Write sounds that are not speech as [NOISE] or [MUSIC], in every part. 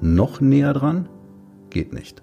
Noch näher dran? Geht nicht.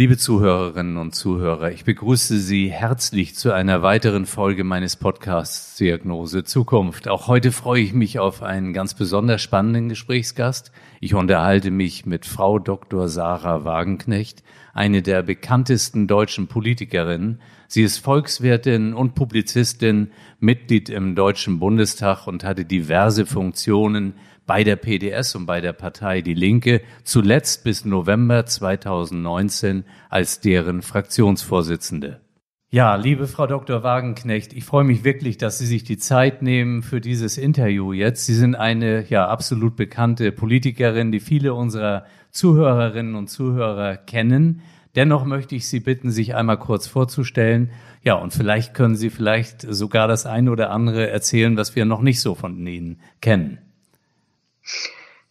Liebe Zuhörerinnen und Zuhörer, ich begrüße Sie herzlich zu einer weiteren Folge meines Podcasts Diagnose Zukunft. Auch heute freue ich mich auf einen ganz besonders spannenden Gesprächsgast. Ich unterhalte mich mit Frau Dr. Sarah Wagenknecht, eine der bekanntesten deutschen Politikerinnen. Sie ist Volkswirtin und Publizistin, Mitglied im Deutschen Bundestag und hatte diverse Funktionen bei der PDS und bei der Partei Die Linke, zuletzt bis November 2019 als deren Fraktionsvorsitzende. Ja, liebe Frau Dr. Wagenknecht, ich freue mich wirklich, dass Sie sich die Zeit nehmen für dieses Interview jetzt. Sie sind eine ja absolut bekannte Politikerin, die viele unserer Zuhörerinnen und Zuhörer kennen. Dennoch möchte ich Sie bitten, sich einmal kurz vorzustellen. Ja, und vielleicht können Sie vielleicht sogar das eine oder andere erzählen, was wir noch nicht so von Ihnen kennen.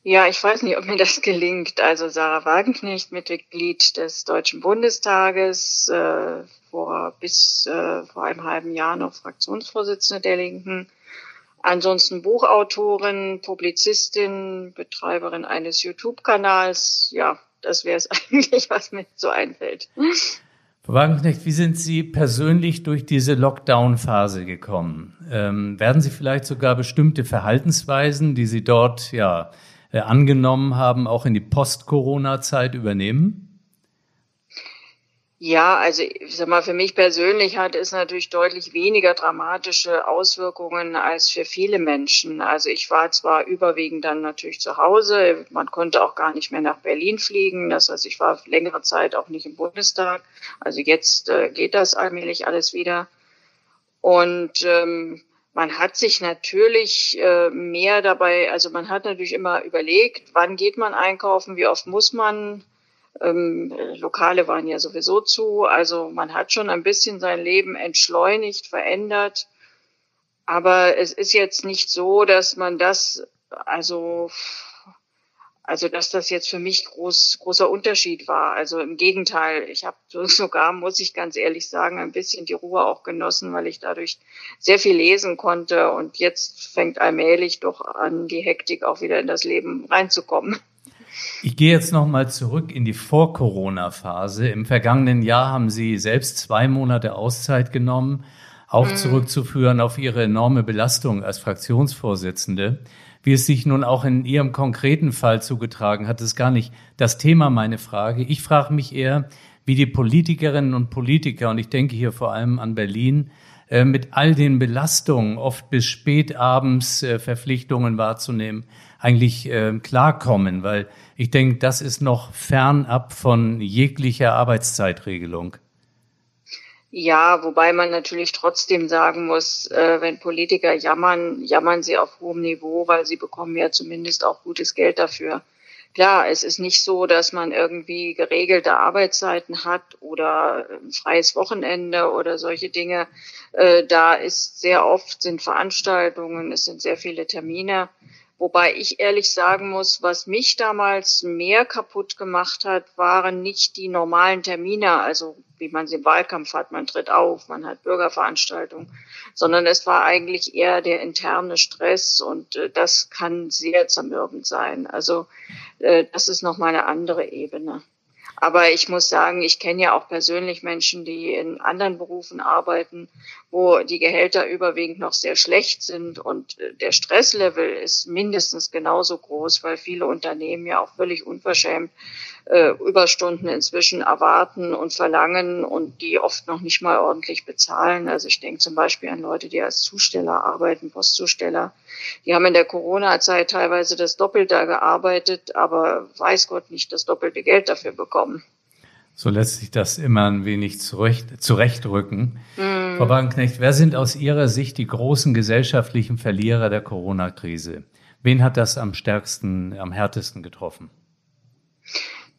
Ja, ich weiß nicht, ob mir das gelingt. Also Sarah Wagenknecht, Mitglied des Deutschen Bundestages, äh, vor bis äh, vor einem halben Jahr noch Fraktionsvorsitzende der Linken. Ansonsten Buchautorin, Publizistin, Betreiberin eines YouTube-Kanals. Ja, das wäre es [LAUGHS] eigentlich, was mir so einfällt. Frau Wagenknecht, wie sind Sie persönlich durch diese Lockdown-Phase gekommen? Ähm, werden Sie vielleicht sogar bestimmte Verhaltensweisen, die Sie dort ja äh, angenommen haben, auch in die Post-Corona-Zeit übernehmen? Ja, also ich sag mal, für mich persönlich hat es natürlich deutlich weniger dramatische Auswirkungen als für viele Menschen. Also ich war zwar überwiegend dann natürlich zu Hause, man konnte auch gar nicht mehr nach Berlin fliegen. Das heißt, ich war längere Zeit auch nicht im Bundestag. Also jetzt äh, geht das allmählich alles wieder. Und ähm, man hat sich natürlich äh, mehr dabei, also man hat natürlich immer überlegt, wann geht man einkaufen, wie oft muss man ähm, Lokale waren ja sowieso zu. Also man hat schon ein bisschen sein Leben entschleunigt, verändert. Aber es ist jetzt nicht so, dass man das, also, also dass das jetzt für mich groß, großer Unterschied war. Also im Gegenteil, ich habe [LAUGHS] sogar, muss ich ganz ehrlich sagen, ein bisschen die Ruhe auch genossen, weil ich dadurch sehr viel lesen konnte. Und jetzt fängt allmählich doch an, die Hektik auch wieder in das Leben reinzukommen. Ich gehe jetzt nochmal zurück in die Vor-Corona-Phase. Im vergangenen Jahr haben Sie selbst zwei Monate Auszeit genommen, auch mhm. zurückzuführen auf Ihre enorme Belastung als Fraktionsvorsitzende. Wie es sich nun auch in Ihrem konkreten Fall zugetragen hat, ist gar nicht das Thema meine Frage. Ich frage mich eher, wie die Politikerinnen und Politiker, und ich denke hier vor allem an Berlin, äh, mit all den Belastungen, oft bis spät abends äh, Verpflichtungen wahrzunehmen, eigentlich äh, klarkommen, weil ich denke, das ist noch fernab von jeglicher Arbeitszeitregelung. Ja, wobei man natürlich trotzdem sagen muss, äh, wenn Politiker jammern, jammern sie auf hohem Niveau, weil sie bekommen ja zumindest auch gutes Geld dafür. Klar, es ist nicht so, dass man irgendwie geregelte Arbeitszeiten hat oder ein freies Wochenende oder solche Dinge. Äh, da ist sehr oft sind Veranstaltungen, es sind sehr viele Termine. Wobei ich ehrlich sagen muss, was mich damals mehr kaputt gemacht hat, waren nicht die normalen Termine, also wie man sie im Wahlkampf hat, man tritt auf, man hat Bürgerveranstaltungen, sondern es war eigentlich eher der interne Stress und äh, das kann sehr zermürbend sein. Also äh, das ist nochmal eine andere Ebene. Aber ich muss sagen, ich kenne ja auch persönlich Menschen, die in anderen Berufen arbeiten, wo die Gehälter überwiegend noch sehr schlecht sind und äh, der Stresslevel ist mindestens genauso groß, weil viele Unternehmen ja auch völlig unverschämt äh, Überstunden inzwischen erwarten und verlangen und die oft noch nicht mal ordentlich bezahlen. Also ich denke zum Beispiel an Leute, die als Zusteller arbeiten, Postzusteller. Die haben in der Corona-Zeit teilweise das Doppelte gearbeitet, aber weiß Gott nicht das doppelte Geld dafür bekommen. So lässt sich das immer ein wenig zurecht, zurechtrücken. Mm. Frau Wagenknecht, wer sind aus Ihrer Sicht die großen gesellschaftlichen Verlierer der Corona-Krise? Wen hat das am stärksten, am härtesten getroffen?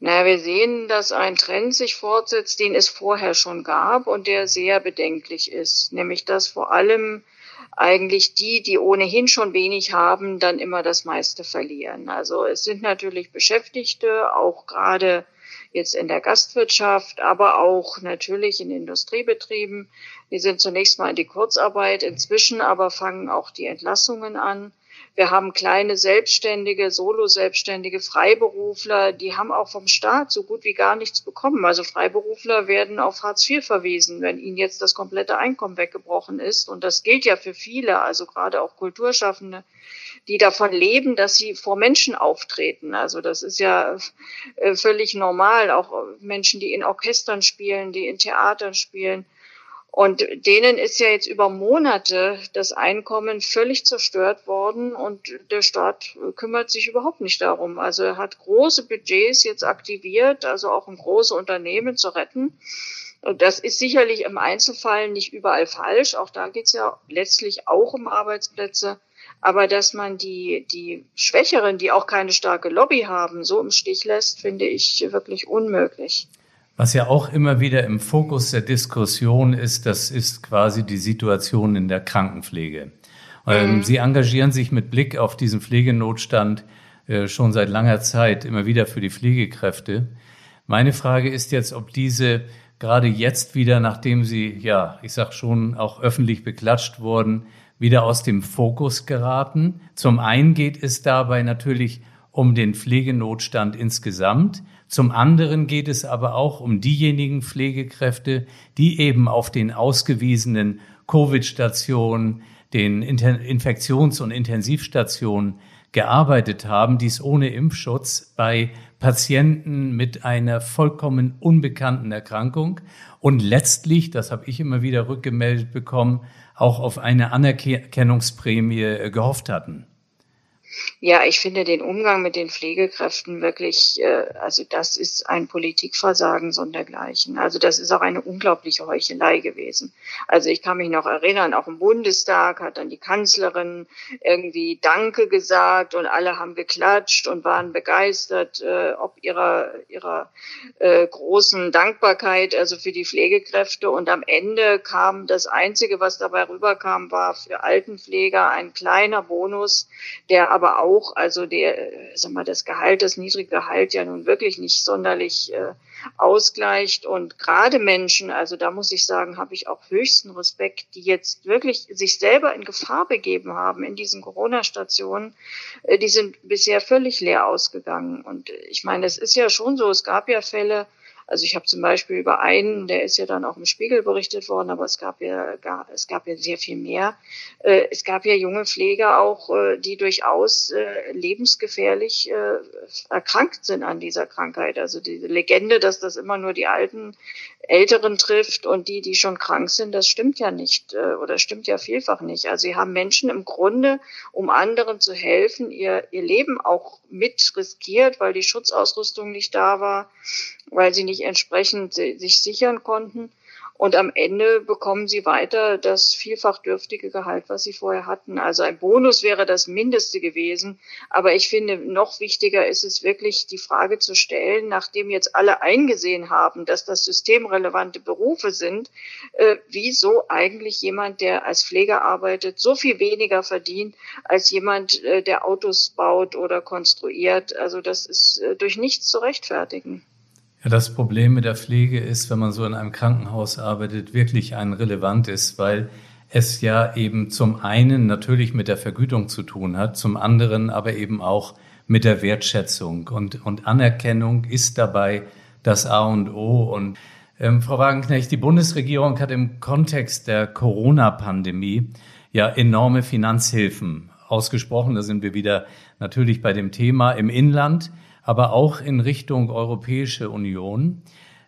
Naja, wir sehen, dass ein Trend sich fortsetzt, den es vorher schon gab und der sehr bedenklich ist. Nämlich, dass vor allem eigentlich die, die ohnehin schon wenig haben, dann immer das meiste verlieren. Also es sind natürlich Beschäftigte, auch gerade jetzt in der Gastwirtschaft, aber auch natürlich in Industriebetrieben. Die sind zunächst mal in die Kurzarbeit, inzwischen aber fangen auch die Entlassungen an. Wir haben kleine Selbstständige, Solo-Selbstständige, Freiberufler, die haben auch vom Staat so gut wie gar nichts bekommen. Also Freiberufler werden auf Hartz IV verwiesen, wenn ihnen jetzt das komplette Einkommen weggebrochen ist. Und das gilt ja für viele, also gerade auch Kulturschaffende, die davon leben, dass sie vor Menschen auftreten. Also das ist ja äh, völlig normal. Auch Menschen, die in Orchestern spielen, die in Theatern spielen und denen ist ja jetzt über Monate das Einkommen völlig zerstört worden und der Staat kümmert sich überhaupt nicht darum. Also er hat große Budgets jetzt aktiviert, also auch um große Unternehmen zu retten. Und das ist sicherlich im Einzelfall nicht überall falsch. Auch da geht es ja letztlich auch um Arbeitsplätze. Aber dass man die, die Schwächeren, die auch keine starke Lobby haben, so im Stich lässt, finde ich wirklich unmöglich. Was ja auch immer wieder im Fokus der Diskussion ist, das ist quasi die Situation in der Krankenpflege. Ähm, mhm. Sie engagieren sich mit Blick auf diesen Pflegenotstand äh, schon seit langer Zeit immer wieder für die Pflegekräfte. Meine Frage ist jetzt, ob diese gerade jetzt wieder, nachdem sie, ja, ich sag schon, auch öffentlich beklatscht wurden, wieder aus dem Fokus geraten. Zum einen geht es dabei natürlich um den Pflegenotstand insgesamt. Zum anderen geht es aber auch um diejenigen Pflegekräfte, die eben auf den ausgewiesenen Covid-Stationen, den Infektions- und Intensivstationen gearbeitet haben, dies ohne Impfschutz bei Patienten mit einer vollkommen unbekannten Erkrankung und letztlich, das habe ich immer wieder rückgemeldet bekommen, auch auf eine Anerkennungsprämie gehofft hatten. Ja, ich finde den Umgang mit den Pflegekräften wirklich, äh, also das ist ein Politikversagen sondergleichen. Also das ist auch eine unglaubliche Heuchelei gewesen. Also ich kann mich noch erinnern, auch im Bundestag hat dann die Kanzlerin irgendwie Danke gesagt und alle haben geklatscht und waren begeistert, äh, ob ihrer, ihrer äh, großen Dankbarkeit, also für die Pflegekräfte. Und am Ende kam das Einzige, was dabei rüberkam, war für Altenpfleger ein kleiner Bonus, der aber auch, also der, sag mal, das Gehalt, das niedrige Gehalt ja nun wirklich nicht sonderlich äh, ausgleicht. Und gerade Menschen, also da muss ich sagen, habe ich auch höchsten Respekt, die jetzt wirklich sich selber in Gefahr begeben haben in diesen Corona-Stationen, äh, die sind bisher völlig leer ausgegangen. Und ich meine, es ist ja schon so, es gab ja Fälle, also ich habe zum Beispiel über einen, der ist ja dann auch im Spiegel berichtet worden, aber es gab ja, gar, es gab ja sehr viel mehr. Äh, es gab ja junge Pfleger auch, äh, die durchaus äh, lebensgefährlich äh, erkrankt sind an dieser Krankheit. Also diese Legende, dass das immer nur die alten Älteren trifft und die, die schon krank sind, das stimmt ja nicht oder stimmt ja vielfach nicht. Also sie haben Menschen im Grunde, um anderen zu helfen, ihr, ihr Leben auch mit riskiert, weil die Schutzausrüstung nicht da war, weil sie nicht entsprechend sich sichern konnten. Und am Ende bekommen sie weiter das vielfach dürftige Gehalt, was sie vorher hatten. Also ein Bonus wäre das Mindeste gewesen. Aber ich finde, noch wichtiger ist es wirklich, die Frage zu stellen, nachdem jetzt alle eingesehen haben, dass das systemrelevante Berufe sind, äh, wieso eigentlich jemand, der als Pfleger arbeitet, so viel weniger verdient als jemand, äh, der Autos baut oder konstruiert. Also das ist äh, durch nichts zu rechtfertigen. Ja, das Problem mit der Pflege ist, wenn man so in einem Krankenhaus arbeitet, wirklich ein relevantes, weil es ja eben zum einen natürlich mit der Vergütung zu tun hat, zum anderen aber eben auch mit der Wertschätzung und, und Anerkennung ist dabei das A und O. Und ähm, Frau Wagenknecht, die Bundesregierung hat im Kontext der Corona-Pandemie ja enorme Finanzhilfen ausgesprochen. Da sind wir wieder natürlich bei dem Thema im Inland aber auch in Richtung Europäische Union.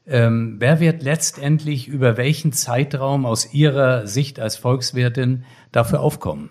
Ähm, wer wird letztendlich über welchen Zeitraum aus Ihrer Sicht als Volkswirtin dafür aufkommen?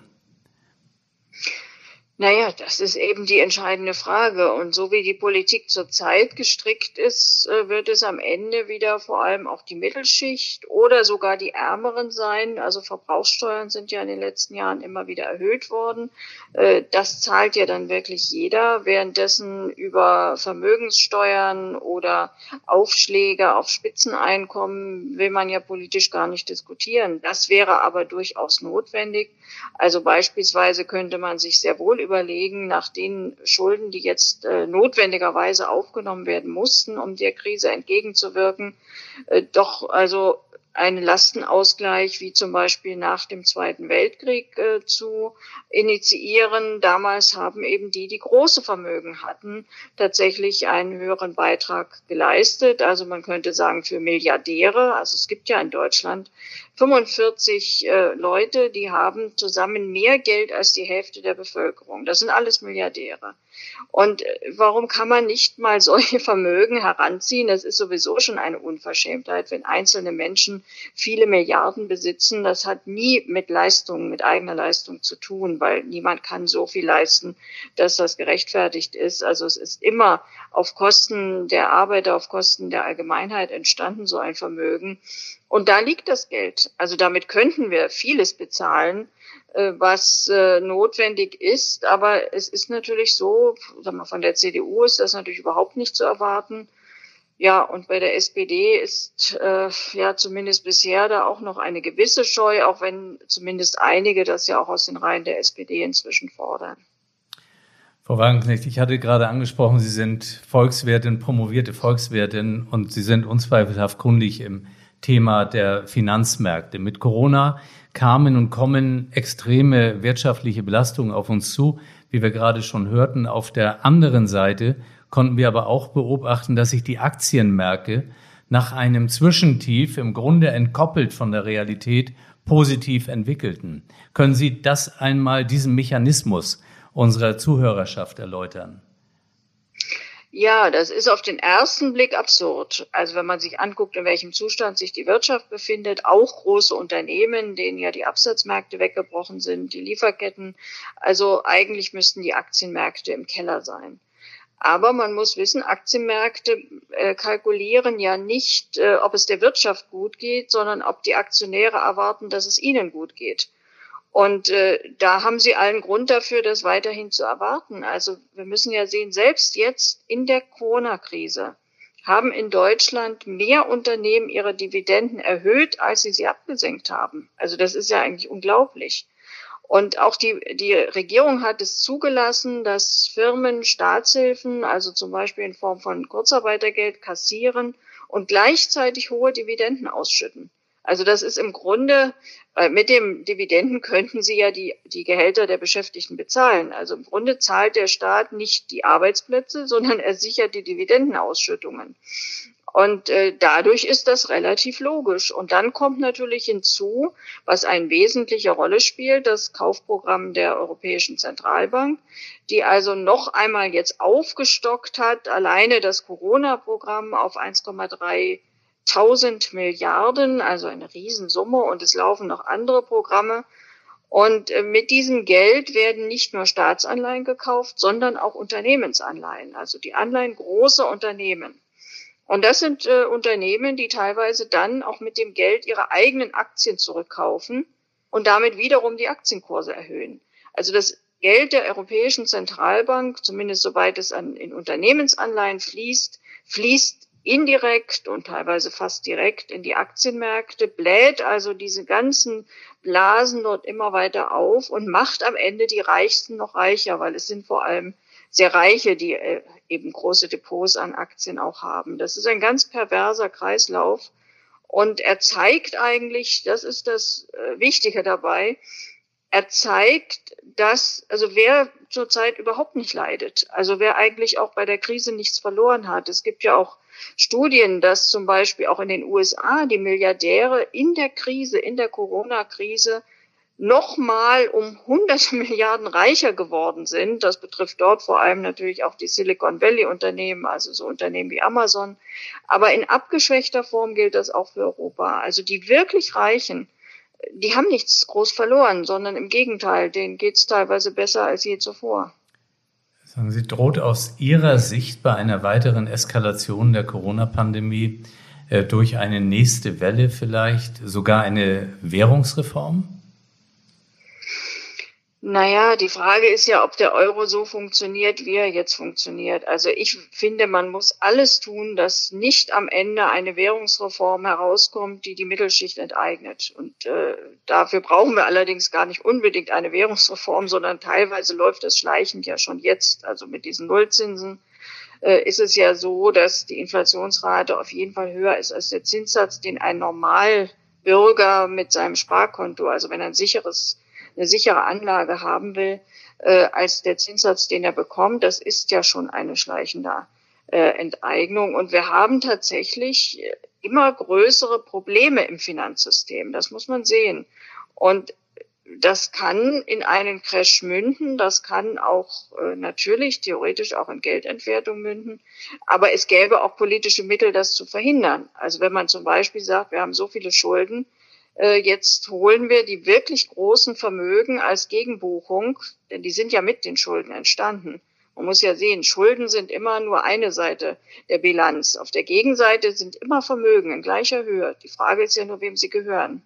Naja, das ist eben die entscheidende Frage. Und so wie die Politik zurzeit gestrickt ist, äh, wird es am Ende wieder vor allem auch die Mittelschicht oder sogar die Ärmeren sein. Also Verbrauchssteuern sind ja in den letzten Jahren immer wieder erhöht worden. Äh, das zahlt ja dann wirklich jeder, währenddessen über Vermögenssteuern oder Aufschläge auf Spitzeneinkommen will man ja politisch gar nicht diskutieren. Das wäre aber durchaus notwendig. Also beispielsweise könnte man sich sehr wohl überlegen, nach den Schulden, die jetzt äh, notwendigerweise aufgenommen werden mussten, um der Krise entgegenzuwirken, äh, doch also einen Lastenausgleich wie zum Beispiel nach dem Zweiten Weltkrieg äh, zu initiieren. Damals haben eben die, die große Vermögen hatten, tatsächlich einen höheren Beitrag geleistet. Also man könnte sagen für Milliardäre. Also es gibt ja in Deutschland 45 äh, Leute, die haben zusammen mehr Geld als die Hälfte der Bevölkerung. Das sind alles Milliardäre. Und äh, warum kann man nicht mal [LAUGHS] solche Vermögen heranziehen? Das ist sowieso schon eine Unverschämtheit, wenn einzelne Menschen viele Milliarden besitzen. Das hat nie mit Leistung, mit eigener Leistung zu tun, weil niemand kann so viel leisten, dass das gerechtfertigt ist. Also es ist immer auf Kosten der Arbeiter, auf Kosten der Allgemeinheit entstanden, so ein Vermögen. Und da liegt das Geld. Also damit könnten wir vieles bezahlen, äh, was äh, notwendig ist. Aber es ist natürlich so, sag mal, von der CDU ist das natürlich überhaupt nicht zu erwarten. Ja, und bei der SPD ist äh, ja zumindest bisher da auch noch eine gewisse Scheu, auch wenn zumindest einige das ja auch aus den Reihen der SPD inzwischen fordern. Frau Wagenknecht, ich hatte gerade angesprochen, Sie sind Volkswirtin, promovierte Volkswirtin und Sie sind unzweifelhaft kundig im Thema der Finanzmärkte. Mit Corona kamen und kommen extreme wirtschaftliche Belastungen auf uns zu, wie wir gerade schon hörten. Auf der anderen Seite konnten wir aber auch beobachten, dass sich die Aktienmärkte nach einem Zwischentief im Grunde entkoppelt von der Realität positiv entwickelten. Können Sie das einmal, diesen Mechanismus unserer Zuhörerschaft erläutern? Ja, das ist auf den ersten Blick absurd. Also wenn man sich anguckt, in welchem Zustand sich die Wirtschaft befindet, auch große Unternehmen, denen ja die Absatzmärkte weggebrochen sind, die Lieferketten. Also eigentlich müssten die Aktienmärkte im Keller sein. Aber man muss wissen, Aktienmärkte äh, kalkulieren ja nicht, äh, ob es der Wirtschaft gut geht, sondern ob die Aktionäre erwarten, dass es ihnen gut geht. Und äh, da haben sie allen Grund dafür, das weiterhin zu erwarten. Also wir müssen ja sehen, selbst jetzt in der Corona-Krise haben in Deutschland mehr Unternehmen ihre Dividenden erhöht, als sie sie abgesenkt haben. Also das ist ja eigentlich unglaublich. Und auch die, die Regierung hat es zugelassen, dass Firmen Staatshilfen, also zum Beispiel in Form von Kurzarbeitergeld, kassieren und gleichzeitig hohe Dividenden ausschütten. Also das ist im Grunde, äh, mit dem Dividenden könnten Sie ja die, die Gehälter der Beschäftigten bezahlen. Also im Grunde zahlt der Staat nicht die Arbeitsplätze, sondern er sichert die Dividendenausschüttungen. Und äh, dadurch ist das relativ logisch. Und dann kommt natürlich hinzu, was eine wesentliche Rolle spielt, das Kaufprogramm der Europäischen Zentralbank, die also noch einmal jetzt aufgestockt hat, alleine das Corona-Programm auf 1,3 1000 Milliarden, also eine Riesensumme und es laufen noch andere Programme. Und äh, mit diesem Geld werden nicht nur Staatsanleihen gekauft, sondern auch Unternehmensanleihen, also die Anleihen großer Unternehmen. Und das sind äh, Unternehmen, die teilweise dann auch mit dem Geld ihre eigenen Aktien zurückkaufen und damit wiederum die Aktienkurse erhöhen. Also das Geld der Europäischen Zentralbank, zumindest soweit es an, in Unternehmensanleihen fließt, fließt indirekt und teilweise fast direkt in die Aktienmärkte, bläht also diese ganzen Blasen dort immer weiter auf und macht am Ende die Reichsten noch reicher, weil es sind vor allem sehr Reiche, die äh, eben große Depots an Aktien auch haben. Das ist ein ganz perverser Kreislauf. Und er zeigt eigentlich, das ist das äh, Wichtige dabei, er zeigt, dass, also wer zurzeit überhaupt nicht leidet, also wer eigentlich auch bei der Krise nichts verloren hat. Es gibt ja auch Studien, dass zum Beispiel auch in den USA die Milliardäre in der Krise, in der Corona-Krise nochmal um hunderte [LAUGHS] Milliarden reicher geworden sind. Das betrifft dort vor allem natürlich auch die Silicon Valley Unternehmen, also so Unternehmen wie Amazon. Aber in abgeschwächter Form gilt das auch für Europa. Also die wirklich Reichen die haben nichts groß verloren, sondern im Gegenteil, denen geht's teilweise besser als je zuvor. Sagen Sie, droht aus Ihrer Sicht bei einer weiteren Eskalation der Corona-Pandemie äh, durch eine nächste Welle vielleicht sogar eine Währungsreform? Naja, die Frage ist ja, ob der Euro so funktioniert, wie er jetzt funktioniert. Also ich finde, man muss alles tun, dass nicht am Ende eine Währungsreform herauskommt, die die Mittelschicht enteignet. Und äh, dafür brauchen wir allerdings gar nicht unbedingt eine Währungsreform, sondern teilweise läuft das schleichend ja schon jetzt. Also mit diesen Nullzinsen äh, ist es ja so, dass die Inflationsrate auf jeden Fall höher ist als der Zinssatz, den ein Normalbürger mit seinem Sparkonto, also wenn er ein sicheres eine sichere Anlage haben will, äh, als der Zinssatz, den er bekommt. Das ist ja schon eine schleichende äh, Enteignung. Und wir haben tatsächlich immer größere Probleme im Finanzsystem. Das muss man sehen. Und das kann in einen Crash münden, das kann auch äh, natürlich theoretisch auch in Geldentwertung münden, aber es gäbe auch politische Mittel, das zu verhindern. Also wenn man zum Beispiel sagt, wir haben so viele Schulden, äh, jetzt holen wir die wirklich großen Vermögen als Gegenbuchung, denn die sind ja mit den Schulden entstanden. Man muss ja sehen, Schulden sind immer nur eine Seite der Bilanz. Auf der Gegenseite sind immer Vermögen in gleicher Höhe. Die Frage ist ja nur, wem sie gehören.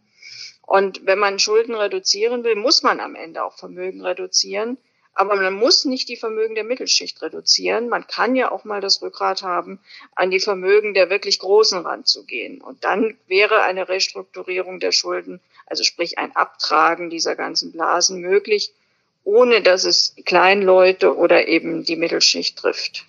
Und wenn man Schulden reduzieren will, muss man am Ende auch Vermögen reduzieren. Aber man muss nicht die Vermögen der Mittelschicht reduzieren. Man kann ja auch mal das Rückgrat haben, an die Vermögen der wirklich Großen ranzugehen. Und dann wäre eine Restrukturierung der Schulden, also sprich ein Abtragen dieser ganzen Blasen möglich, ohne dass es die kleinen Leute oder eben die Mittelschicht trifft.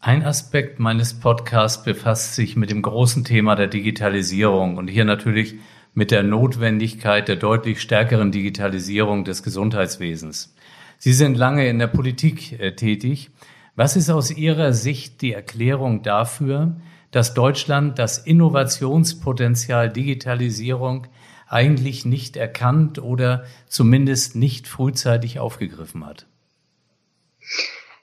Ein Aspekt meines Podcasts befasst sich mit dem großen Thema der Digitalisierung und hier natürlich mit der Notwendigkeit der deutlich stärkeren Digitalisierung des Gesundheitswesens. Sie sind lange in der Politik äh, tätig. Was ist aus Ihrer Sicht die Erklärung dafür, dass Deutschland das Innovationspotenzial Digitalisierung eigentlich nicht erkannt oder zumindest nicht frühzeitig aufgegriffen hat?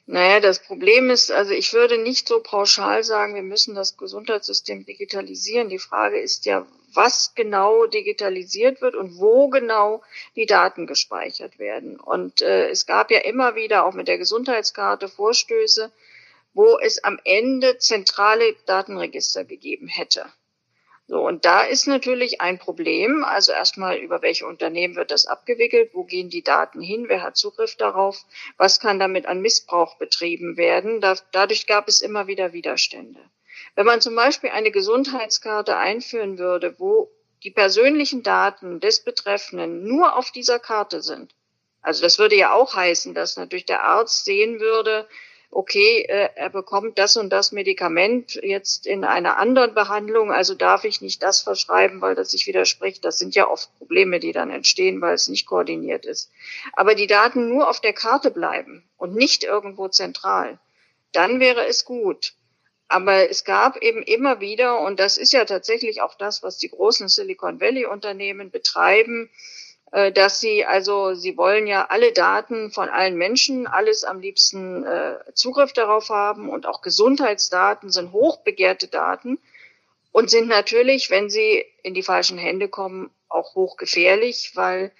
Naja, das Problem ist, also ich würde nicht so pauschal sagen, wir müssen das Gesundheitssystem digitalisieren. Die Frage ist ja, was genau digitalisiert wird und wo genau die Daten gespeichert werden. Und äh, es gab ja immer wieder auch mit der Gesundheitskarte Vorstöße, wo es am Ende zentrale Datenregister gegeben hätte. So, und da ist natürlich ein Problem. Also erstmal, über welche Unternehmen wird das abgewickelt? Wo gehen die Daten hin? Wer hat Zugriff darauf? Was kann damit an Missbrauch betrieben werden? Da, dadurch gab es immer wieder Widerstände. Wenn man zum Beispiel eine Gesundheitskarte einführen würde, wo die persönlichen Daten des Betreffenden nur auf dieser Karte sind, also das würde ja auch heißen, dass natürlich der Arzt sehen würde, okay, äh, er bekommt das und das Medikament jetzt in einer anderen Behandlung, also darf ich nicht das verschreiben, weil das sich widerspricht. Das sind ja oft Probleme, die dann entstehen, weil es nicht koordiniert ist. Aber die Daten nur auf der Karte bleiben und nicht irgendwo zentral, dann wäre es gut. Aber es gab eben immer wieder, und das ist ja tatsächlich auch das, was die großen Silicon Valley Unternehmen betreiben, äh, dass sie also, sie wollen ja alle Daten von allen Menschen, alles am liebsten äh, Zugriff darauf haben und auch Gesundheitsdaten sind hochbegehrte Daten und sind natürlich, wenn sie in die falschen Hände kommen, auch hochgefährlich, weil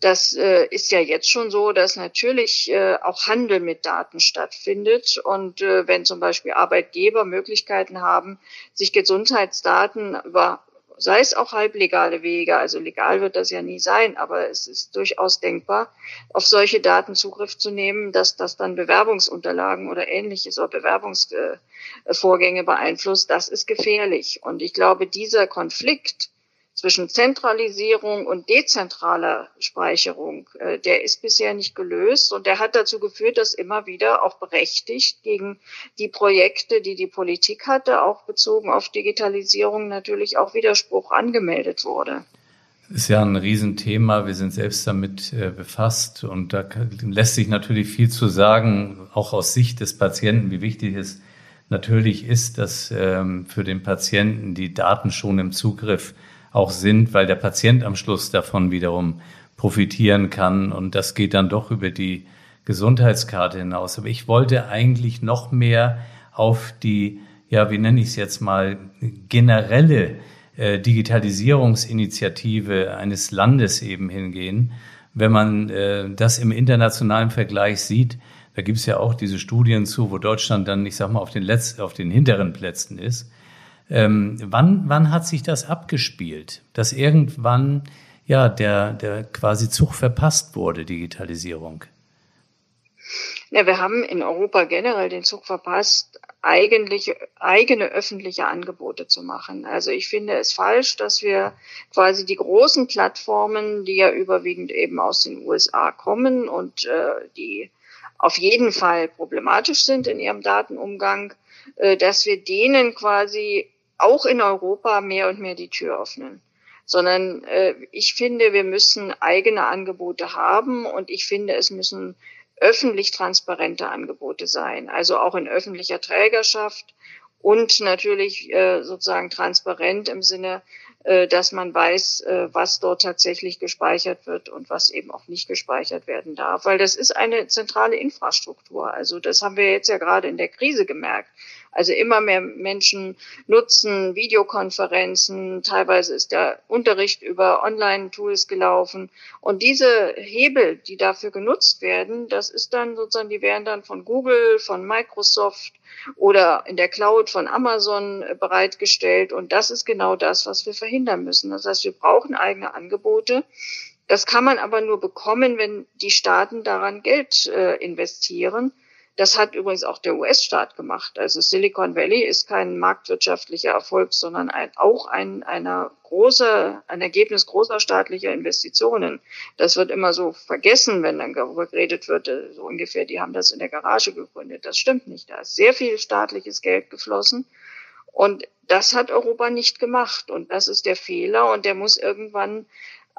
das äh, ist ja jetzt schon so, dass natürlich äh, auch Handel mit Daten stattfindet. Und äh, wenn zum Beispiel Arbeitgeber Möglichkeiten haben, sich Gesundheitsdaten über, sei es auch halblegale Wege, also legal wird das ja nie sein, aber es ist durchaus denkbar, auf solche Daten Zugriff zu nehmen, dass das dann Bewerbungsunterlagen oder ähnliches oder Bewerbungsvorgänge beeinflusst, das ist gefährlich. Und ich glaube, dieser Konflikt, zwischen Zentralisierung und dezentraler Speicherung, äh, der ist bisher nicht gelöst und der hat dazu geführt, dass immer wieder auch berechtigt gegen die Projekte, die die Politik hatte, auch bezogen auf Digitalisierung natürlich auch Widerspruch angemeldet wurde. Das ist ja ein Riesenthema. Wir sind selbst damit äh, befasst und da lässt sich natürlich viel zu sagen, auch aus Sicht des Patienten, wie wichtig es natürlich ist, dass ähm, für den Patienten die Daten schon im Zugriff auch sind, weil der Patient am Schluss davon wiederum profitieren kann. Und das geht dann doch über die Gesundheitskarte hinaus. Aber ich wollte eigentlich noch mehr auf die, ja, wie nenne ich es jetzt mal, generelle äh, Digitalisierungsinitiative eines Landes eben hingehen. Wenn man äh, das im internationalen Vergleich sieht, da gibt es ja auch diese Studien zu, wo Deutschland dann, ich sag mal, auf den, letzten, auf den hinteren Plätzen ist. Ähm, wann, wann hat sich das abgespielt, dass irgendwann ja der, der quasi Zug verpasst wurde, Digitalisierung? Ja, wir haben in Europa generell den Zug verpasst, eigentlich eigene öffentliche Angebote zu machen. Also ich finde es falsch, dass wir quasi die großen Plattformen, die ja überwiegend eben aus den USA kommen und äh, die auf jeden Fall problematisch sind in ihrem Datenumgang, äh, dass wir denen quasi auch in Europa mehr und mehr die Tür öffnen. Sondern äh, ich finde, wir müssen eigene Angebote haben und ich finde, es müssen öffentlich transparente Angebote sein, also auch in öffentlicher Trägerschaft und natürlich äh, sozusagen transparent im Sinne, äh, dass man weiß, äh, was dort tatsächlich gespeichert wird und was eben auch nicht gespeichert werden darf. Weil das ist eine zentrale Infrastruktur. Also das haben wir jetzt ja gerade in der Krise gemerkt. Also immer mehr Menschen nutzen Videokonferenzen, teilweise ist der Unterricht über Online-Tools gelaufen. Und diese Hebel, die dafür genutzt werden, das ist dann sozusagen, die werden dann von Google, von Microsoft oder in der Cloud von Amazon bereitgestellt. Und das ist genau das, was wir verhindern müssen. Das heißt, wir brauchen eigene Angebote. Das kann man aber nur bekommen, wenn die Staaten daran Geld äh, investieren. Das hat übrigens auch der US-Staat gemacht. Also Silicon Valley ist kein marktwirtschaftlicher Erfolg, sondern ein, auch ein, einer große, ein Ergebnis großer staatlicher Investitionen. Das wird immer so vergessen, wenn dann darüber geredet wird, äh, so ungefähr, die haben das in der Garage gegründet. Das stimmt nicht. Da ist sehr viel staatliches Geld geflossen. Und das hat Europa nicht gemacht. Und das ist der Fehler. Und der muss irgendwann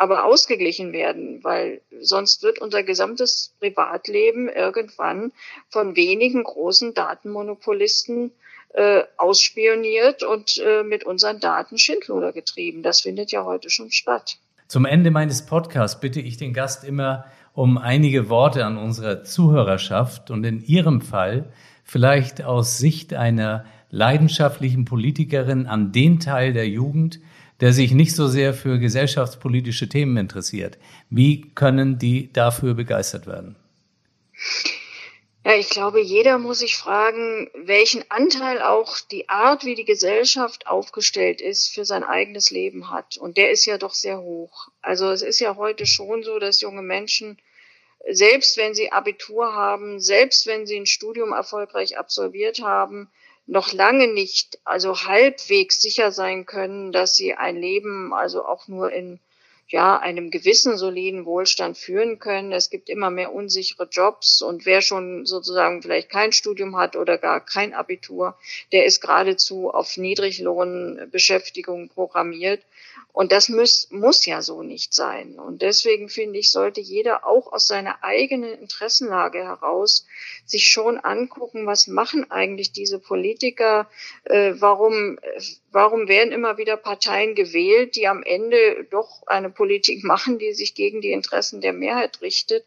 aber ausgeglichen werden, weil sonst wird unser gesamtes Privatleben irgendwann von wenigen großen Datenmonopolisten äh, ausspioniert und äh, mit unseren Daten Schindluder getrieben. Das findet ja heute schon statt. Zum Ende meines Podcasts bitte ich den Gast immer um einige Worte an unsere Zuhörerschaft und in Ihrem Fall vielleicht aus Sicht einer leidenschaftlichen Politikerin an den Teil der Jugend, der sich nicht so sehr für gesellschaftspolitische Themen interessiert. Wie können die dafür begeistert werden? Ja, ich glaube, jeder muss sich fragen, welchen Anteil auch die Art, wie die Gesellschaft aufgestellt ist, für sein eigenes Leben hat. Und der ist ja doch sehr hoch. Also es ist ja heute schon so, dass junge Menschen, selbst wenn sie Abitur haben, selbst wenn sie ein Studium erfolgreich absolviert haben, noch lange nicht, also halbwegs sicher sein können, dass sie ein Leben also auch nur in ja, einem gewissen soliden Wohlstand führen können. Es gibt immer mehr unsichere Jobs und wer schon sozusagen vielleicht kein Studium hat oder gar kein Abitur, der ist geradezu auf Niedriglohnbeschäftigung programmiert. Und das muss, muss ja so nicht sein. Und deswegen finde ich, sollte jeder auch aus seiner eigenen Interessenlage heraus sich schon angucken, was machen eigentlich diese Politiker, äh, warum, warum werden immer wieder Parteien gewählt, die am Ende doch eine Politik [LAUGHS] machen, die sich gegen die Interessen der Mehrheit richtet.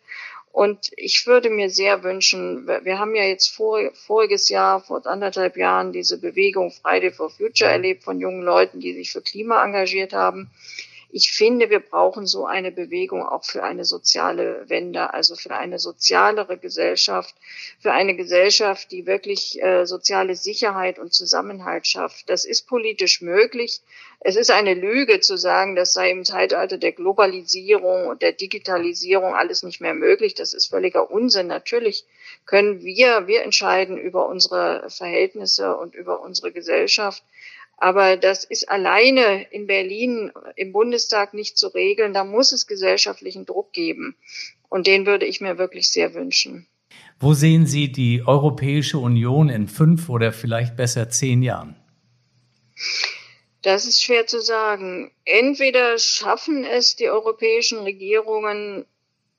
Und ich würde mir sehr wünschen, wir haben ja jetzt vor, voriges Jahr, vor anderthalb Jahren, diese Bewegung Friday for Future erlebt von jungen Leuten, die sich für Klima engagiert haben ich finde, wir brauchen so eine Bewegung auch für eine soziale Wende, also für eine sozialere Gesellschaft, für eine Gesellschaft, die wirklich äh, soziale Sicherheit und Zusammenhalt schafft. Das ist politisch möglich. Es ist eine Lüge zu sagen, das sei im Zeitalter der Globalisierung und der Digitalisierung alles nicht mehr möglich. Das ist völliger Unsinn. Natürlich können wir, wir entscheiden über unsere Verhältnisse und über unsere Gesellschaft. Aber das ist alleine in Berlin im Bundestag nicht zu regeln. Da muss es gesellschaftlichen Druck geben. Und den würde ich mir wirklich sehr wünschen. Wo sehen Sie die Europäische Union in fünf oder vielleicht besser zehn Jahren? Das ist schwer zu sagen. Entweder schaffen es die europäischen Regierungen,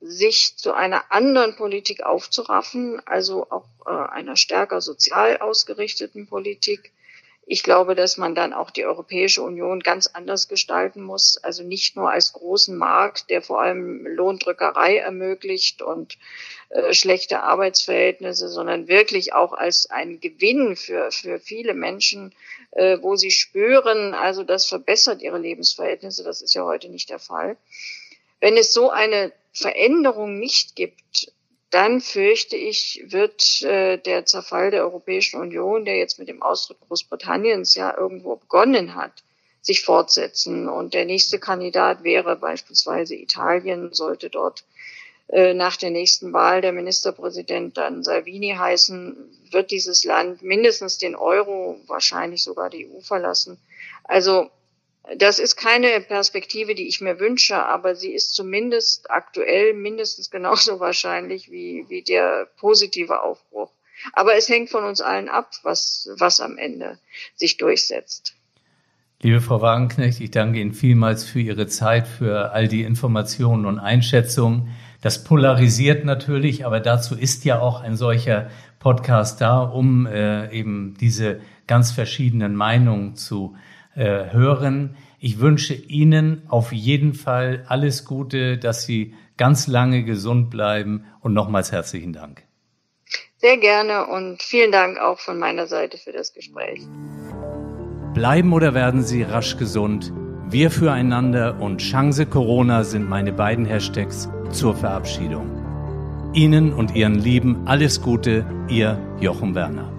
sich zu einer anderen Politik aufzuraffen, also auch äh, einer stärker sozial ausgerichteten Politik, Ich glaube, dass man dann auch die Europäische Union ganz anders gestalten muss. Also nicht nur als großen Markt, der vor allem Lohndrückerei ermöglicht und äh, schlechte Arbeitsverhältnisse, sondern wirklich auch als ein Gewinn für, für viele Menschen, äh, wo sie spüren, also das verbessert ihre Lebensverhältnisse. Das ist ja heute nicht der Fall. Wenn es so eine Veränderung nicht gibt, dann fürchte ich, wird äh, der Zerfall der Europäischen Union, der jetzt mit dem Austritt Großbritanniens ja irgendwo begonnen hat, sich fortsetzen. Und der nächste Kandidat wäre beispielsweise Italien, sollte dort äh, nach der nächsten Wahl der Ministerpräsident dann Salvini heißen, wird dieses Land mindestens den Euro, wahrscheinlich sogar die EU verlassen. Also das ist keine Perspektive, die ich mir wünsche, aber sie ist zumindest aktuell mindestens genauso [LAUGHS] wahrscheinlich wie, wie der positive Aufbruch. Aber es hängt von uns allen ab, was, was am Ende sich durchsetzt. Liebe Frau Wagenknecht, ich danke Ihnen vielmals für Ihre Zeit, für all die Informationen und Einschätzungen. Das polarisiert natürlich, aber dazu ist ja auch ein solcher Podcast da, um äh, eben diese ganz verschiedenen Meinungen zu äh, hören. Ich wünsche Ihnen auf jeden Fall alles Gute, dass Sie ganz lange gesund bleiben und nochmals herzlichen Dank. Sehr gerne und vielen Dank auch von meiner Seite für das Gespräch. Bleiben oder werden Sie rasch gesund? Wir füreinander und Chance Corona sind meine beiden Hashtags zur Verabschiedung. Ihnen und Ihren Lieben alles Gute, Ihr Jochen Werner.